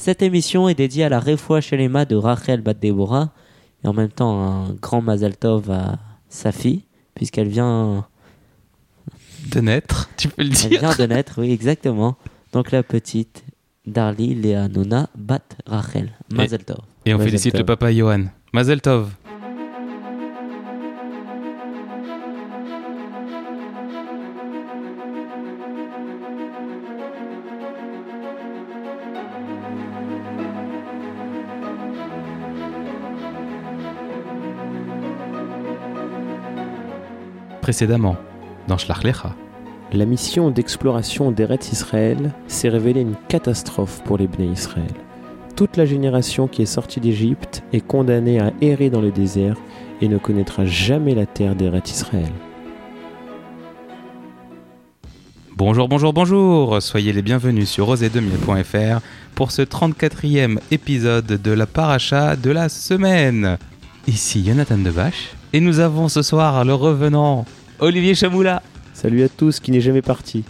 Cette émission est dédiée à la Refoua Shelema de Rachel Bat Deborah et en même temps un grand Mazal Tov à sa fille, puisqu'elle vient, De naître, tu peux le elle dire. vient de naître, oui, exactement. Donc la petite Darli Léa Nona Bat Rachel. Mazal Tov. Et on Mazel félicite tov. le papa Johan. Mazel Tov. Précédemment, dans La mission d'exploration d'Eretz Israël s'est révélée une catastrophe pour les Bnei Israël. Toute la génération qui est sortie d'Égypte est condamnée à errer dans le désert et ne connaîtra jamais la terre d'Eretz Israël. Bonjour, bonjour, bonjour Soyez les bienvenus sur rosé2000.fr pour ce 34e épisode de la paracha de la semaine. Ici Jonathan Debache et nous avons ce soir le revenant Olivier Chamoula. Salut à tous qui n'est jamais parti.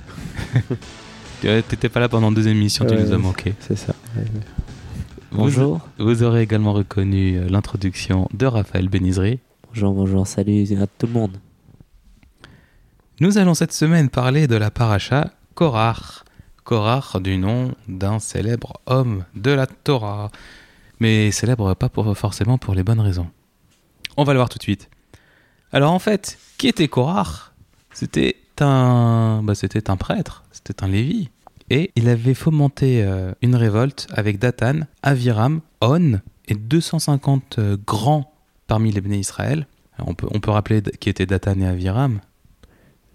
T'étais pas là pendant deux émissions, tu nous as manqué. C'est ça. Ouais. Bonjour. Vous, aurez également reconnu euh, l'introduction de Raphaël Benizri. Bonjour, bonjour, salut à tout le monde. Nous allons cette semaine parler de la paracha Korach. Korach du nom d'un célèbre homme de la Torah. Mais célèbre pas pour, forcément pour les bonnes raisons. On va le voir tout de suite. Alors en fait, qui était Korach C'était un, bah, c'était un prêtre, c'était un lévi. Et il avait fomenté euh, une révolte avec Dathan, Aviram, On et 250 euh, grands parmi les béné Israël. Alors, On peut, on peut rappeler qui étaient Dathan et Aviram.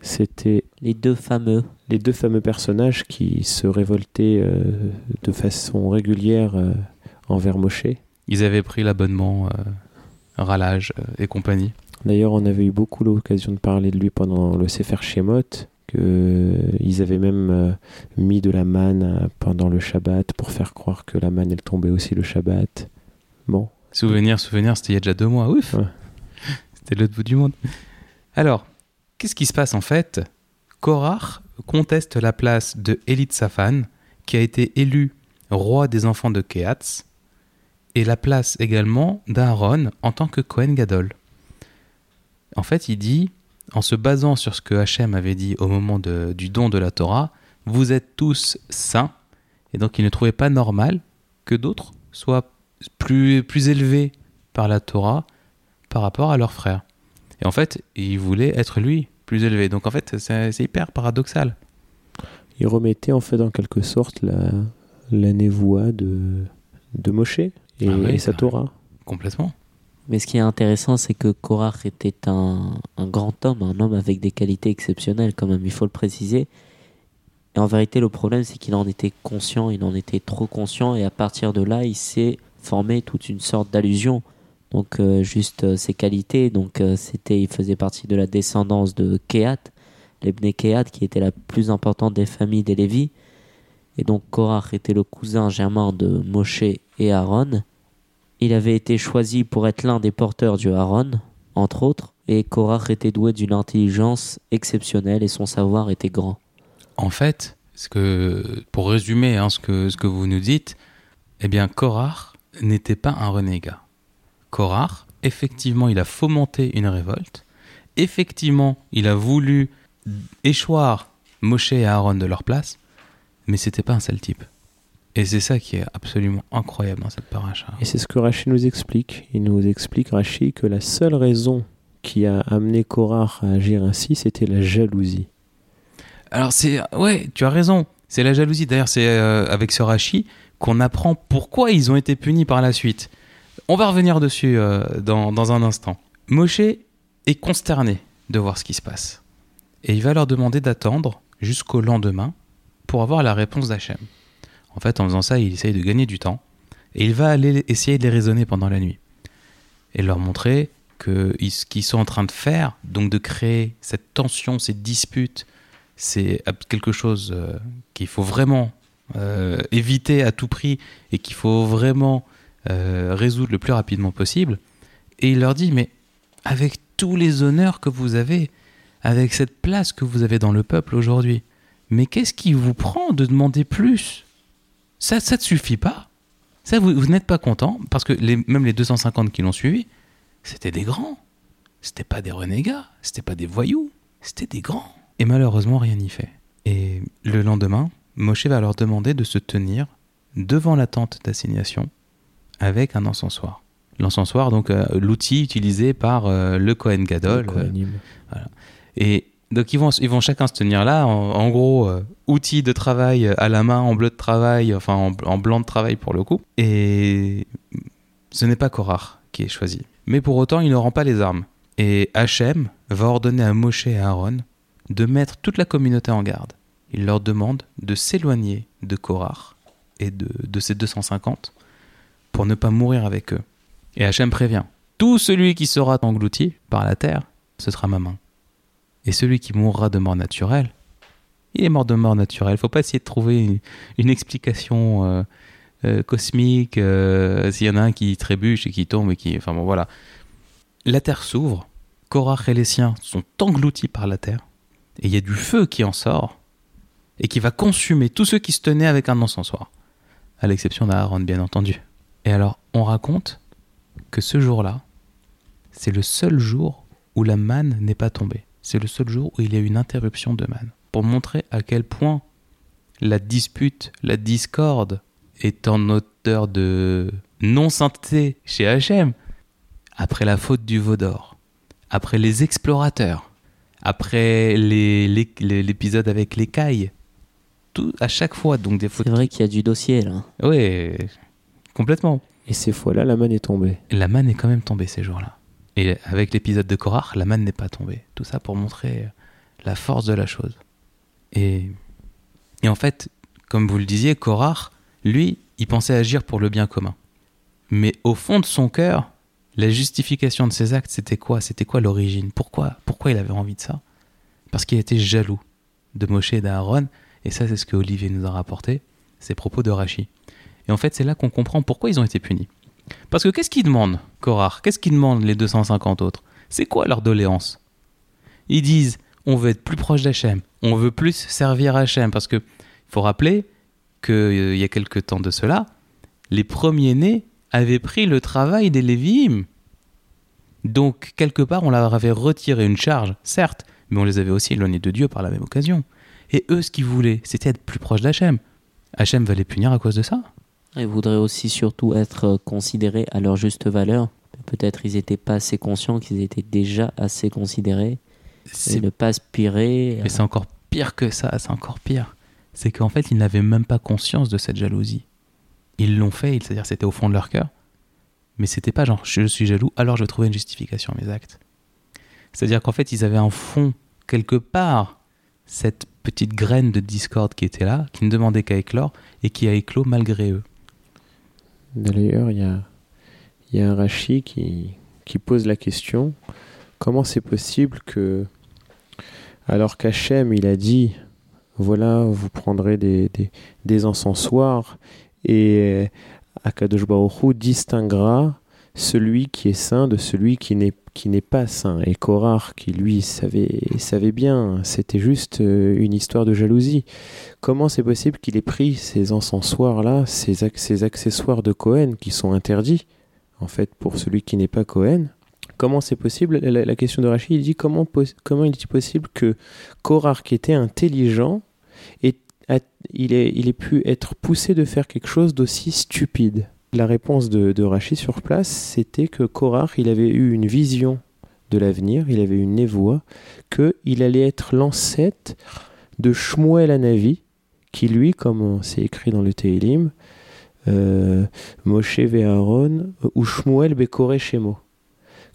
C'était Les deux fameux. les deux fameux personnages qui se révoltaient euh, de façon régulière euh, envers Moshe. Ils avaient pris l'abonnement euh, Ralage et compagnie. D'ailleurs, on avait eu beaucoup l'occasion de parler de lui pendant le Sefer Shemot, que euh, avaient même euh, mis de la manne euh, pendant le Shabbat pour faire croire que la manne elle tombait aussi le Shabbat. Bon, Souvenir, souvenir, c'était il y a déjà deux mois. Ouf Ouais. C'était l'autre bout du monde. Alors, qu'est-ce qui se passe en fait? Korach conteste la place de Elit Safan, qui a été élu roi des enfants de Kehatz, et la place également d'Aaron en tant que Kohen Gadol. En fait, il dit, en se basant sur ce que Hachem avait dit au moment de- du don de la Torah, vous êtes tous saints, et donc il ne trouvait pas normal que d'autres soient plus, plus élevés par la Torah par rapport à leurs frères. Et en fait, il voulait être lui plus élevé. Donc en fait, c'est hyper paradoxal. il remettait en fait en quelque sorte la, la névoie de, de Moshe et, Ah oui, et sa c'est Torah. Complètement. Mais ce qui est intéressant, c'est que Korach était un, grand homme, un homme avec des qualités exceptionnelles, quand même, il faut le préciser. Et en vérité, le problème, c'est qu'il en était conscient, il en était trop conscient, et à partir de là, il s'est formé toute une sorte d'allusion. Donc, euh, juste euh, ses qualités, donc euh, c'était, il faisait partie de la descendance de Kehat, les Bnei qui était la plus importante des familles des Lévis. Et donc, Korach était le cousin germain de Moshe et Aaron. Il avait été choisi pour être l'un des porteurs du Aaron, entre autres, et Korach était doué d'une intelligence exceptionnelle et son savoir était grand. En fait, ce que, pour résumer hein, ce, que, ce que vous nous dites, eh bien, Korach n'était pas un renégat. Korach, effectivement, il a fomenté une révolte. Effectivement, il a voulu échoir Moshe et Aaron de leur place, mais c'était pas un sale type. Et c'est ça qui est absolument incroyable dans cette paracha. Et c'est ce que Rashi nous explique. Il nous explique, Rashi, que la seule raison qui a amené Korach à agir ainsi, c'était la jalousie. Alors c'est ouais, tu as raison. C'est la jalousie. D'ailleurs, c'est euh, avec ce Rashi qu'on apprend pourquoi ils ont été punis par la suite. On va revenir dessus euh, dans, dans un instant. Moshe est consterné de voir ce qui se passe. Et il va leur demander d'attendre jusqu'au lendemain pour avoir la réponse d'Hachem. En fait, en faisant ça, il essaye de gagner du temps. Et il va aller essayer de les raisonner pendant la nuit. Et leur montrer que ce qu'ils sont en train de faire, donc de créer cette tension, cette dispute, c'est quelque chose euh, qu'il faut vraiment euh, éviter à tout prix et qu'il faut vraiment euh, résoudre le plus rapidement possible. Et il leur dit, mais avec tous les honneurs que vous avez, avec cette place que vous avez dans le peuple aujourd'hui, mais qu'est-ce qui vous prend de demander plus? Ça, ça ne suffit pas Ça, vous, vous n'êtes pas content parce que les, même les 250 qui l'ont suivi, c'était des grands. C'était pas des renégats, c'était pas des voyous, c'était des grands. Et malheureusement, rien n'y fait. Et le lendemain, Moshe va leur demander de se tenir devant la tente d'assignation avec un encensoir. L'encensoir, donc euh, l'outil utilisé par euh, le Kohen Gadol. Le euh, Kohanim. et donc ils vont, ils vont chacun se tenir là, en, gros, euh, outil de travail à la main, en bleu de travail, enfin en, blanc de travail pour le coup. Et ce n'est pas Korach qui est choisi. Mais pour autant, il ne rend pas les armes. Et Hachem va ordonner à Moshe et Aaron de mettre toute la communauté en garde. Il leur demande de s'éloigner de Korach et de, de ces 250 pour ne pas mourir avec eux. Et Hachem prévient Tout celui qui sera englouti par la terre, ce sera ma main. Et celui qui mourra de mort naturelle, il est mort de mort naturelle. Faut pas essayer de trouver une, une explication euh, euh, cosmique. euh, S'il y en a un qui trébuche et qui tombe et qui. Enfin bon, voilà. La terre s'ouvre. Korach et les siens sont engloutis par la terre. Et il y a du feu qui en sort et qui va consumer tous ceux qui se tenaient avec un encensoir. À l'exception d'Aaron, bien entendu. Et alors, on raconte que ce jour-là, c'est le seul jour où la manne n'est pas tombée. C'est le seul jour où il y a eu une interruption de manne. Pour montrer à quel point la dispute, la discorde est en odeur de non-sainteté chez Hachem. Après la faute du veau d'or, après les explorateurs, après les- les- les- l'épisode avec les cailles, tout à chaque fois, donc des fautes. C'est vrai qu'il y a du dossier là. Oui, complètement. Et ces fois-là, la manne est tombée. La manne est quand même tombée ces jours-là. Et avec l'épisode de Korach, la manne n'est pas tombée. Tout ça pour montrer la force de la chose. Et, et en fait, comme vous le disiez, Korach, lui, il pensait agir pour le bien commun. Mais au fond de son cœur, la justification de ses actes, c'était quoi? C'était quoi l'origine? Pourquoi Pourquoi il avait envie de ça? Parce qu'il était jaloux de Moshe et d'Aaron. Et ça, c'est ce que Olivier nous a rapporté, ces propos de Rachi. Et en fait, c'est là qu'on comprend pourquoi ils ont été punis. Parce que qu'est-ce qu'ils demandent, Korach Qu'est-ce qu'ils demandent les 250 autres? C'est quoi leur doléance? Ils disent on veut être plus proche d'Hachem, on veut plus servir Hachem. Parce que faut rappeler qu'il y a quelque temps de cela, les premiers-nés avaient pris le travail des Lévi'im. Donc, quelque part, on leur avait retiré une charge, certes, mais on les avait aussi éloignés de Dieu par la même occasion. Et eux, ce qu'ils voulaient, c'était être plus proche d'Hachem. Hachem va les punir à cause de ça Ils voudraient aussi surtout être euh, considérés à leur juste valeur. Peut-être ils n'étaient pas assez conscients qu'ils étaient déjà assez considérés C'est ne pas aspirer. Mais c'est encore pire que ça, c'est encore pire. C'est qu'en fait, ils n'avaient même pas conscience de cette jalousie. Ils l'ont fait, c'est-à-dire c'était au fond de leur cœur. Mais c'était pas genre je suis jaloux, alors je vais trouver une justification à mes actes. C'est-à-dire qu'en fait, ils avaient en fond, quelque part, cette petite graine de discorde qui était là, qui ne demandait qu'à éclore et qui a éclos malgré eux. D'ailleurs, il y a, y a un Rashi qui, qui pose la question comment c'est possible que, alors qu'Hachem, il a dit voilà, vous prendrez des, des, des encensoirs et Akadosh Baruch distinguera celui qui est saint de celui qui n'est pas saint. Et Korar, qui lui savait, savait bien, c'était juste euh, une histoire de jalousie. Comment c'est possible qu'il ait pris ces encensoirs-là, ces, ac- ces accessoires de Cohen qui sont interdits, en fait, pour celui qui n'est pas Cohen? Comment c'est possible? La, question de Rachid, il dit comment, comment il est possible que Korar, qui était intelligent, a- il, il ait pu être poussé de faire quelque chose d'aussi stupide? La réponse de, Rachid sur place, c'était que Korach, il avait eu une vision de l'avenir, il avait une névoie, qu'il allait être l'ancêtre de Shmuel Anavi, qui lui, comme c'est écrit dans le Teilim, euh, Moshe Aaron ou Shmuel Bekore Shemo.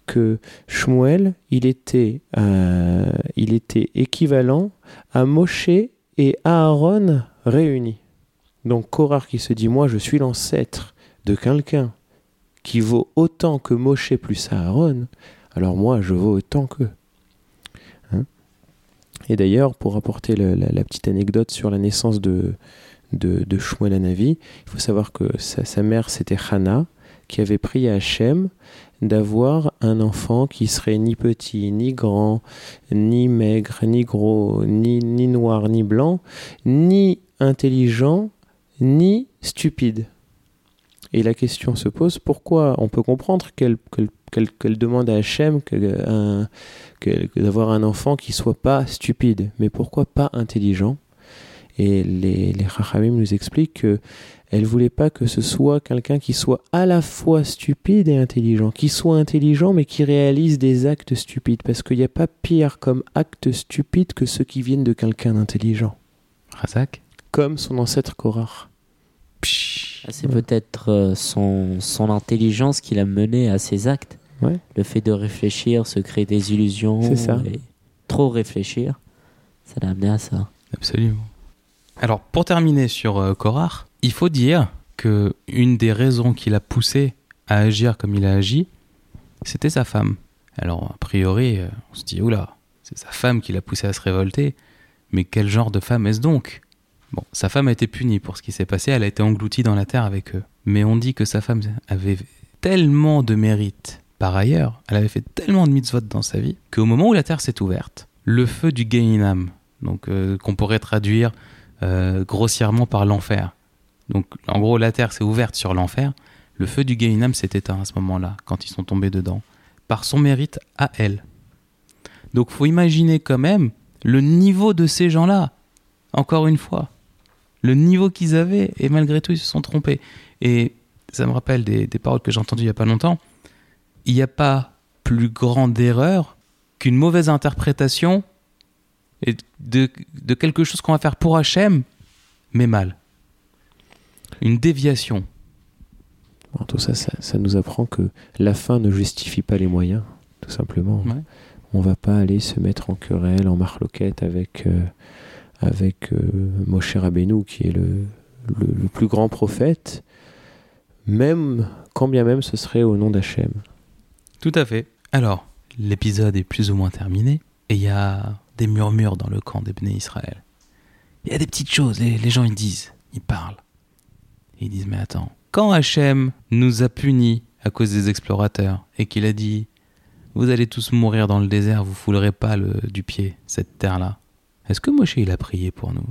Que Shmuel, il était, euh, il était équivalent à Moshe et Aaron réunis. Donc Korach qui se dit, moi je suis l'ancêtre de quelqu'un qui vaut autant que Moshe plus Aaron, alors moi je vaux autant qu'eux. Hein? Et d'ailleurs, pour apporter la, petite anecdote sur la naissance de, de, Shmuel il faut savoir que sa, mère c'était Hannah, qui avait prié à Hachem d'avoir un enfant qui serait ni petit, ni grand, ni maigre, ni gros, ni noir, ni blanc, ni intelligent, ni stupide. Et la question se pose pourquoi On peut comprendre qu'elle qu'elle qu'elle demande à Hachem d'avoir un enfant qui soit pas stupide, mais pourquoi pas intelligent? Et les, les Chachamim nous expliquent que elle voulait pas que ce soit quelqu'un qui soit à la fois stupide et intelligent, qui soit intelligent mais qui réalise des actes stupides, parce qu'il n'y a pas pire comme acte stupide que ceux qui viennent de quelqu'un d'intelligent, Razak? Comme son ancêtre Korach. Psh. Ah, C'est Ouais. peut-être euh, son, son intelligence qui l'a mené à ses actes. Ouais. Le fait de réfléchir, se créer des illusions. C'est ça. et trop réfléchir, ça l'a amené à ça. Absolument. Alors, pour terminer sur euh, Korach, il faut dire que une des raisons qui l'a poussé à agir comme il a agi, c'était sa femme. Alors, a priori, euh, on se dit, oula, c'est sa femme qui l'a poussé à se révolter, mais quel genre de femme est-ce donc? Bon, sa femme a été punie pour ce qui s'est passé, elle a été engloutie dans la terre avec eux. Mais on dit que sa femme avait tellement de mérite par ailleurs, elle avait fait tellement de mitzvot dans sa vie, qu'au moment où la terre s'est ouverte, le feu du Gehinam, donc euh, qu'on pourrait traduire euh, grossièrement par l'enfer. Donc en gros, la terre s'est ouverte sur l'enfer, le feu du Gehinam s'est éteint à ce moment-là, quand ils sont tombés dedans, par son mérite à elle. Donc faut imaginer quand même le niveau de ces gens-là, encore une fois. Le niveau qu'ils avaient, et malgré tout, ils se sont trompés. Et ça me rappelle des, des paroles que j'ai entendues il n'y a pas longtemps. Il n'y a pas plus grande erreur qu'une mauvaise interprétation et de, de quelque chose qu'on va faire pour Hachem, mais mal. Une déviation. Tout ça, ça, ça nous apprend que la fin ne justifie pas les moyens, tout simplement. Ouais. On va pas aller se mettre en querelle, en marloquette avec, euh, avec euh, Moshe Rabbeinu, qui est le, le, plus grand prophète, même quand bien même ce serait au nom d'Hachem. Tout à fait. Alors, l'épisode est plus ou moins terminé, et il y a des murmures dans le camp des Bnei Israël. Il y a des petites choses, les, les gens ils disent, ils parlent. Ils disent, mais attends, quand Hachem nous a punis à cause des explorateurs, et qu'il a dit, vous allez tous mourir dans le désert, vous foulerez pas le, du pied cette terre-là, est-ce que Moshe il a prié pour nous?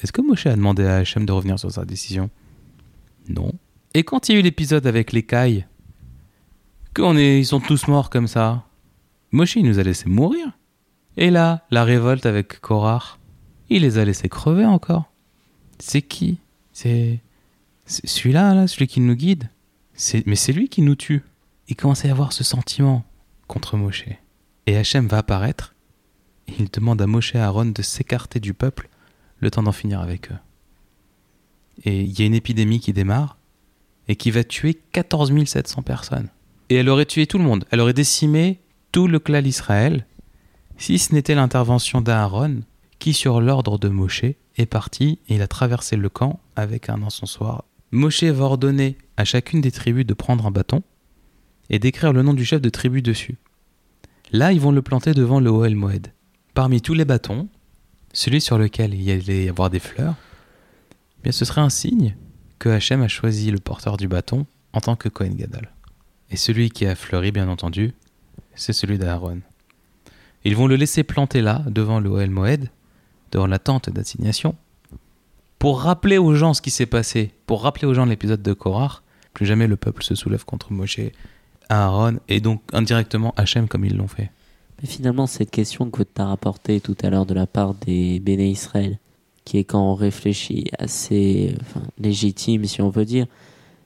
Est-ce que Moshe a demandé à Hachem de revenir sur sa décision? Non. Et quand il y a eu l'épisode avec les cailles, qu'on est, ils sont tous morts comme ça. Moshe, nous a laissé mourir. Et là, la révolte avec Korach, il les a laissés crever encore. C'est qui? C'est celui-là, là, celui qui nous guide? Mais c'est lui qui nous tue. Il commence à y avoir ce sentiment contre Moshe. Et Hachem va apparaître. Il demande à Moshe et Aaron de s'écarter du peuple le temps d'en finir avec eux. Et il y a une épidémie qui démarre et qui va tuer 14 700 personnes. Et elle aurait tué tout le monde. Elle aurait décimé tout le clan d'Israël si ce n'était l'intervention d'Aaron qui, sur l'ordre de Moshe, est parti et il a traversé le camp avec un encensoir. Moshe va ordonner à chacune des tribus de prendre un bâton et d'écrire le nom du chef de tribu dessus. Là, ils vont le planter devant le Ohel Moed. Parmi tous les bâtons, celui sur lequel il allait y avoir des fleurs, eh bien ce serait un signe que Hachem a choisi le porteur du bâton en tant que Kohen Gadol. Et celui qui a fleuri, bien entendu, c'est celui d'Aaron. Ils vont le laisser planter là, devant le Ohel Moed, devant la tente d'assignation, pour rappeler aux gens ce qui s'est passé, pour rappeler aux gens l'épisode de Korach, plus jamais le peuple se soulève contre Moshe, Aaron, et donc indirectement Hachem comme ils l'ont fait. Mais finalement, cette question que tu as rapportée tout à l'heure de la part des Béné Israël, qui est quand on réfléchit assez légitime, si on veut dire,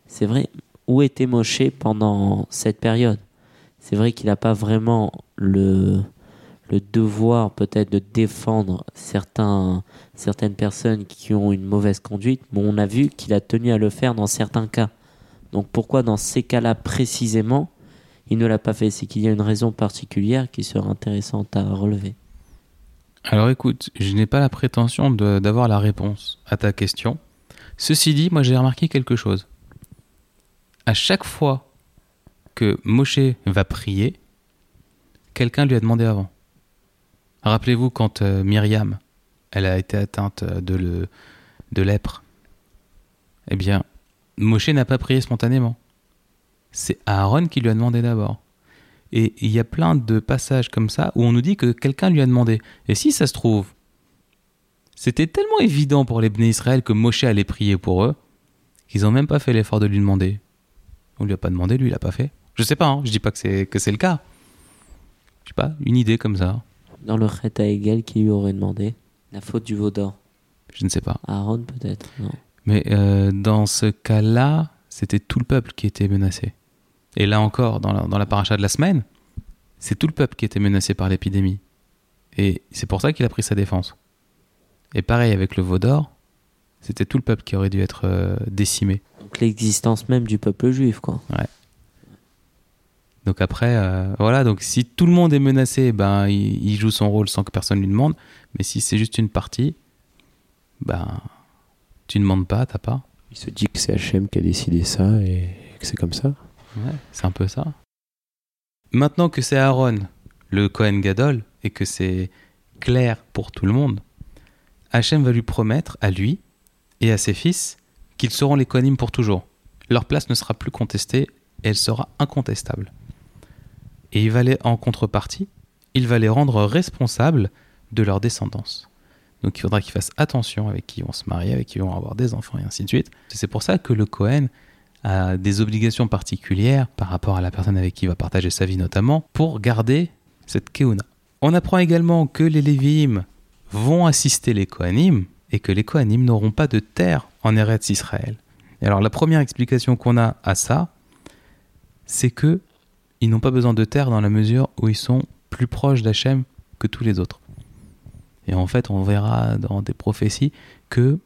c'est vrai, où était Moshe pendant cette période? C'est vrai qu'il n'a pas vraiment le, le devoir peut-être de défendre certains, certaines personnes qui ont une mauvaise conduite, mais on a vu qu'il a tenu à le faire dans certains cas. Donc pourquoi dans ces cas-là précisément il ne l'a pas fait C'est qu'il y a une raison particulière qui serait intéressante à relever. Alors écoute, je n'ai pas la prétention d'avoir la réponse à ta question. Ceci dit, moi j'ai remarqué quelque chose. À chaque fois que Moshe va prier, quelqu'un lui a demandé avant. Rappelez-vous quand euh, Myriam, elle a été atteinte euh, de, de lèpre. Eh bien, Moshe n'a pas prié spontanément. C'est Aaron qui lui a demandé d'abord. Et il y a plein de passages comme ça où on nous dit que quelqu'un lui a demandé. Et si ça se trouve, c'était tellement évident pour les Bnei Israël que Moshe allait prier pour eux, qu'ils ont même pas fait l'effort de lui demander. On lui a pas demandé, lui, il a pas fait. Je sais pas, hein, je dis pas que c'est que c'est le cas. Je sais pas, une idée comme ça. Dans le Chet Hegel, qui lui aurait demandé La faute du veau d'or. Je ne sais pas. Aaron, peut-être Non. Mais euh, dans ce cas-là, c'était tout le peuple qui était menacé. Et là encore, dans la, dans la paracha de la semaine, c'est tout le peuple qui était menacé par l'épidémie. Et c'est pour ça qu'il a pris sa défense. Et pareil avec le veau d'or, c'était tout le peuple qui aurait dû être euh, décimé. Donc l'existence même du peuple juif, quoi. Donc après, euh, voilà, donc si tout le monde est menacé, ben il, il joue son rôle sans que personne lui demande. Mais si c'est juste une partie, ben tu ne demandes pas, t'as pas. Il se dit que c'est Hachem qui a décidé ça et que c'est comme ça. C'est un peu ça. Maintenant que c'est Aaron, le Kohen Gadol, et que c'est clair pour tout le monde, Hachem va lui promettre à lui et à ses fils qu'ils seront les Kohanim pour toujours. Leur place ne sera plus contestée, elle sera incontestable. Et il va les, en contrepartie, il va les rendre responsables de leur descendance. Donc il faudra qu'ils fassent attention avec qui ils vont se marier, avec qui ils vont avoir des enfants et ainsi de suite. C'est pour ça que le Kohen des obligations particulières par rapport à la personne avec qui il va partager sa vie notamment, pour garder cette keuna. On apprend également que les Lévi'im vont assister les Kohanim et que les Kohanim n'auront pas de terre en Eretz Israël. Et alors la première explication qu'on a à ça, c'est que ils n'ont pas besoin de terre dans la mesure où ils sont plus proches d'Hachem que tous les autres. Et en fait, on verra dans des prophéties que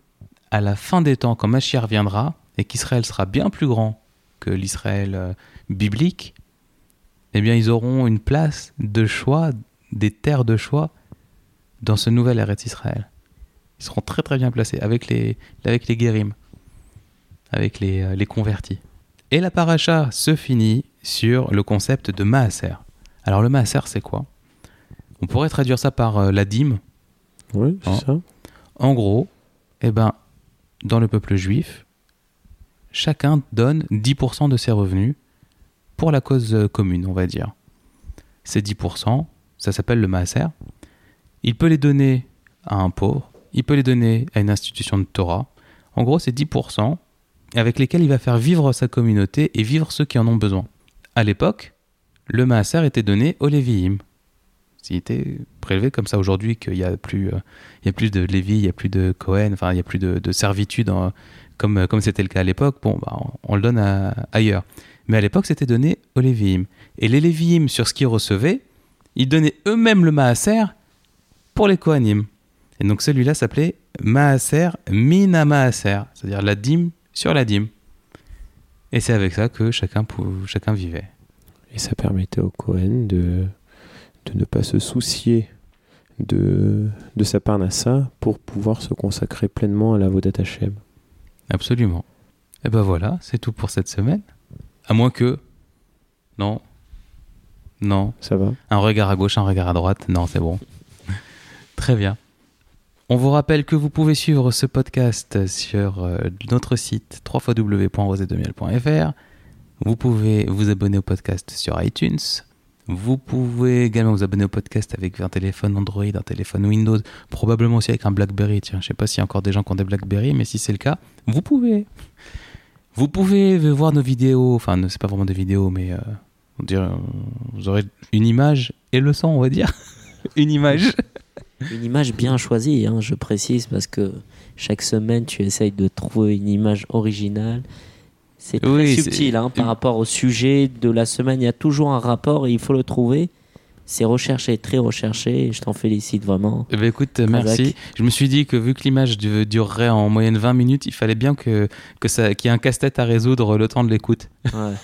à la fin des temps, quand Mashiach viendra et qu'Israël sera bien plus grand que l'Israël euh, biblique, eh bien, ils auront une place de choix, des terres de choix dans ce nouvel Eretz Israël. Ils seront très très bien placés avec les, avec les guérim, avec les, euh, les convertis. Et la paracha se finit sur le concept de maaser. Alors le maaser, c'est quoi? On pourrait traduire ça par euh, la dîme. Oui, c'est ça. En gros, eh ben, dans le peuple juif, chacun donne 10% de ses revenus pour la cause euh, commune, on va dire. Ces 10%, ça s'appelle le maaser. Il peut les donner à un pauvre, il peut les donner à une institution de Torah. En gros, c'est 10% avec lesquels il va faire vivre sa communauté et vivre ceux qui en ont besoin. À l'époque, le maaser était donné aux Lévi'im. S'il était prélevé comme ça aujourd'hui qu'il y a plus, euh, a plus de Lévi, il y a plus de Cohen, enfin il y a plus de, de servitude comme euh, comme c'était le cas à l'époque. Bon, bah, on, le donne ailleurs. Mais à l'époque, c'était donné aux Lévi'im. Et les Lévi'im, sur ce qu'ils recevaient, ils donnaient eux-mêmes le maaser pour les Kohanim. Et donc celui-là s'appelait maaser mina maaser, c'est-à-dire la dîme sur la dîme. Et c'est avec ça que chacun, pou- chacun vivait. Et ça permettait au Cohen de, de ne pas se soucier de, de sa parnassa pour pouvoir se consacrer pleinement à la Vodat Hashem. Absolument. Et ben voilà, c'est tout pour cette semaine. À moins que. Non. Non. Ça va Un regard à gauche, un regard à droite. Non, c'est bon. Très bien. On vous rappelle que vous pouvez suivre ce podcast sur euh, notre site www.rosetdemiel.fr. Vous pouvez vous abonner au podcast sur iTunes. Vous pouvez également vous abonner au podcast avec un téléphone Android, un téléphone Windows, probablement aussi avec un BlackBerry. Tiens, je sais pas s'il y a encore des gens qui ont des BlackBerry, mais si c'est le cas, vous pouvez. Vous pouvez voir nos vidéos, enfin, ne- c'est pas vraiment des vidéos, mais euh, on dirait, euh, vous aurez une image et le son, on va dire. une image. Une image bien choisie, hein, je précise, parce que chaque semaine, tu essayes de trouver une image originale. C'est très Oui, subtil hein, par rapport au sujet de la semaine. Il y a toujours un rapport et il faut le trouver. C'est recherché, très recherché, et je t'en félicite vraiment. Eh ben, écoute, merci. Je me suis dit que vu que l'image du- durerait en moyenne 20 minutes, il fallait bien que, que ça, qu'il y ait un casse-tête à résoudre le temps de l'écoute. Ouais.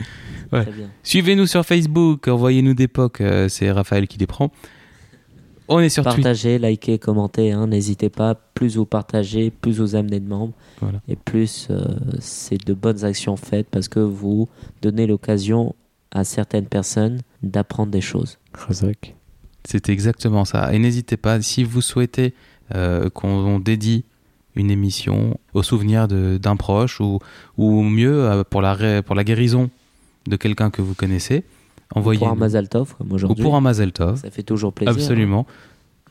Ouais. Suivez-nous sur Facebook, envoyez-nous des pocs, euh, c'est Raphaël qui les prend. On est sur. Partagez, likez, commentez, hein, n'hésitez pas. Plus vous partagez, plus vous amenez de membres. Voilà. Et plus euh, c'est de bonnes actions faites parce que vous donnez l'occasion à certaines personnes d'apprendre des choses. C'est exactement ça. Et n'hésitez pas, si vous souhaitez euh, qu'on dédie une émission au souvenir d'un proche ou, ou mieux euh, pour la, pour la guérison de quelqu'un que vous connaissez, envoyez Pour un Mazal Tov, comme ou aujourd'hui. pour un Mazel Tov. Ça fait toujours plaisir. hein. Absolument.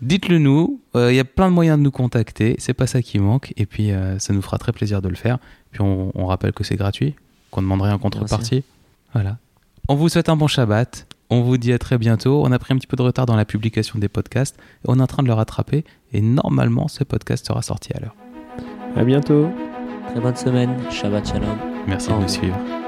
Dites-le nous, euh, il y a plein de moyens de nous contacter, c'est pas ça qui manque, et puis euh, ça nous fera très plaisir de le faire, Puis on, on rappelle que c'est gratuit, qu'on demanderait en contrepartie. Voilà. On vous souhaite un bon Shabbat. On vous dit à très bientôt. On a pris un petit peu de retard dans la publication des podcasts. On est en train de le rattraper. Et normalement, ce podcast sera sorti à l'heure. À bientôt. Très bonne semaine. Shabbat Shalom. Merci Au de nous suivre.